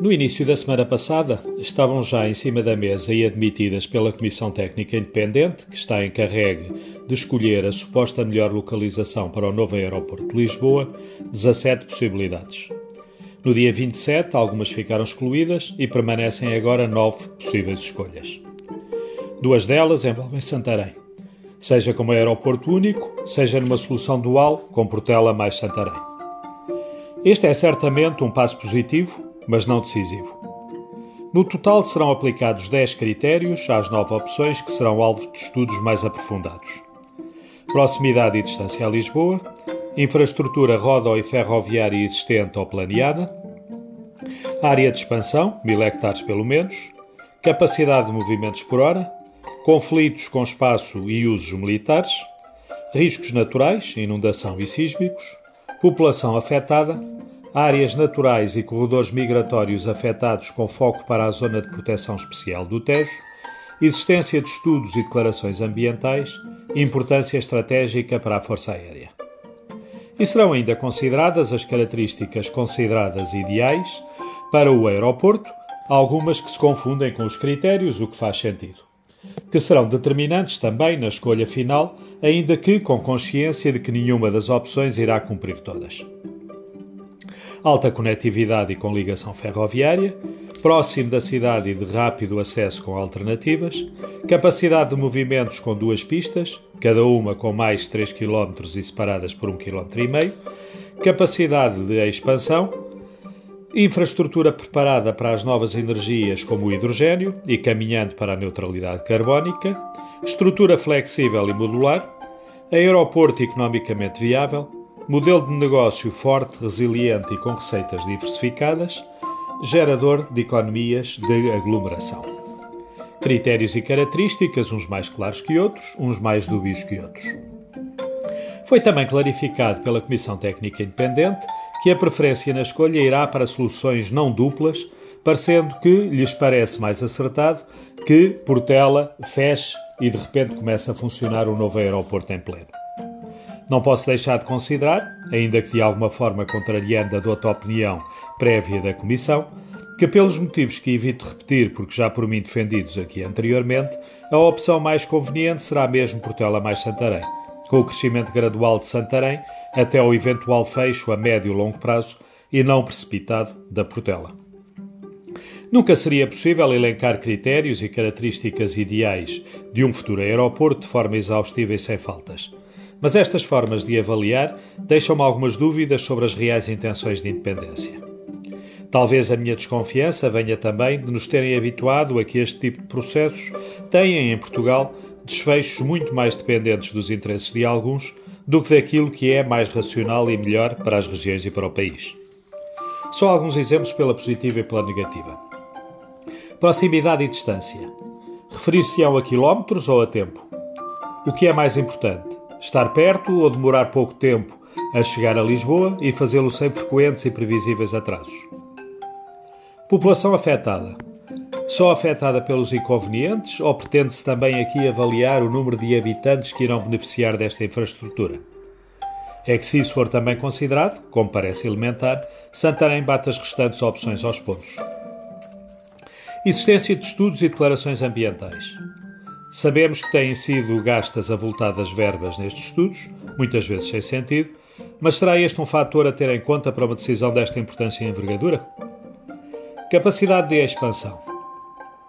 No início da semana passada, estavam já em cima da mesa e admitidas pela Comissão Técnica Independente, que está encarregue de escolher a suposta melhor localização para o novo aeroporto de Lisboa, 17 possibilidades. No dia 27, algumas ficaram excluídas e permanecem agora nove possíveis escolhas. Duas delas envolvem Santarém, seja como aeroporto único, seja numa solução dual com Portela mais Santarém. Este é certamente um passo positivo mas não decisivo. No total serão aplicados 10 critérios às 9 opções que serão alvos de estudos mais aprofundados. Proximidade e distância a Lisboa, infraestrutura rodo e ferroviária existente ou planeada, área de expansão, 1000 hectares pelo menos, capacidade de movimentos por hora, conflitos com espaço e usos militares, riscos naturais, inundação e sísmicos, população afetada, áreas naturais e corredores migratórios afetados com foco para a Zona de Proteção Especial do Tejo, existência de estudos e declarações ambientais, importância estratégica para a Força Aérea. E serão ainda consideradas as características consideradas ideais para o aeroporto, algumas que se confundem com os critérios, o que faz sentido. Que serão determinantes também na escolha final, ainda que com consciência de que nenhuma das opções irá cumprir todas alta conectividade e com ligação ferroviária, próximo da cidade e de rápido acesso com alternativas, capacidade de movimentos com duas pistas, cada uma com mais 3 km e separadas por 1,5 km, capacidade de expansão, infraestrutura preparada para as novas energias como o hidrogênio e caminhando para a neutralidade carbónica, estrutura flexível e modular, aeroporto economicamente viável, modelo de negócio forte, resiliente e com receitas diversificadas, gerador de economias de aglomeração. Critérios e características, uns mais claros que outros, uns mais dúbios que outros. Foi também clarificado pela Comissão Técnica Independente que a preferência na escolha irá para soluções não duplas, parecendo que lhes parece mais acertado que Portela feche e de repente comece a funcionar o novo aeroporto em pleno. Não posso deixar de considerar, ainda que de alguma forma contrariando a dota opinião prévia da Comissão, que, pelos motivos que evito repetir porque já por mim defendidos aqui anteriormente, a opção mais conveniente será mesmo Portela mais Santarém, com o crescimento gradual de Santarém até ao eventual fecho a médio e longo prazo e não precipitado da Portela. Nunca seria possível elencar critérios e características ideais de um futuro aeroporto de forma exaustiva e sem faltas. Mas estas formas de avaliar deixam-me algumas dúvidas sobre as reais intenções de independência. Talvez a minha desconfiança venha também de nos terem habituado a que este tipo de processos tenham em Portugal desfechos muito mais dependentes dos interesses de alguns do que daquilo que é mais racional e melhor para as regiões e para o país. Só alguns exemplos pela positiva e pela negativa. Proximidade e distância. Referir-se-ão a quilómetros ou a tempo? O que é mais importante? Estar perto ou demorar pouco tempo a chegar a Lisboa e fazê-lo sem frequentes e previsíveis atrasos. População afetada. Só afetada pelos inconvenientes ou pretende-se também aqui avaliar o número de habitantes que irão beneficiar desta infraestrutura? É que se isso for também considerado, como parece elementar, Santarém bate as restantes opções aos pontos. Existência de estudos e declarações ambientais. Sabemos que têm sido gastas avultadas verbas nestes estudos, muitas vezes sem sentido, mas será este um fator a ter em conta para uma decisão desta importância e envergadura? Capacidade de expansão.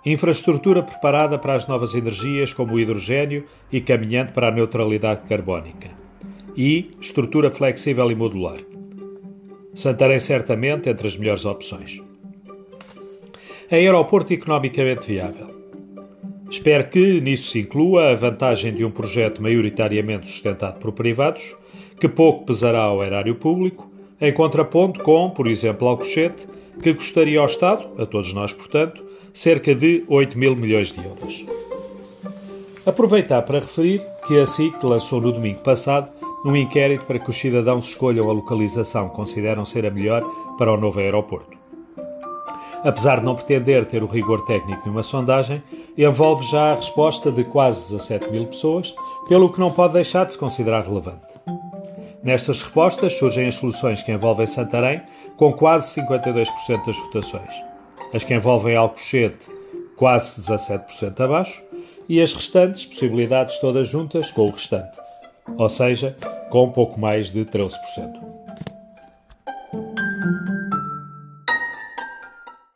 Infraestrutura preparada para as novas energias, como o hidrogênio, e caminhando para a neutralidade carbónica. E estrutura flexível e modular. Santarém certamente entre as melhores opções. Aeroporto economicamente viável. Espero que nisso se inclua a vantagem de um projeto maioritariamente sustentado por privados, que pouco pesará ao erário público, em contraponto com, por exemplo, Alcochete, que custaria ao Estado, a todos nós, portanto, cerca de 8 mil milhões de euros. Aproveitar para referir que a SIC lançou no domingo passado um inquérito para que os cidadãos escolham a localização que consideram ser a melhor para o novo aeroporto apesar de não pretender ter o rigor técnico de uma sondagem, envolve já a resposta de quase 17 mil pessoas, pelo que não pode deixar de se considerar relevante. Nestas respostas surgem as soluções que envolvem Santarém, com quase 52% das votações. as que envolvem Alcochete quase 17% abaixo e as restantes possibilidades todas juntas com o restante, ou seja, com um pouco mais de 13%.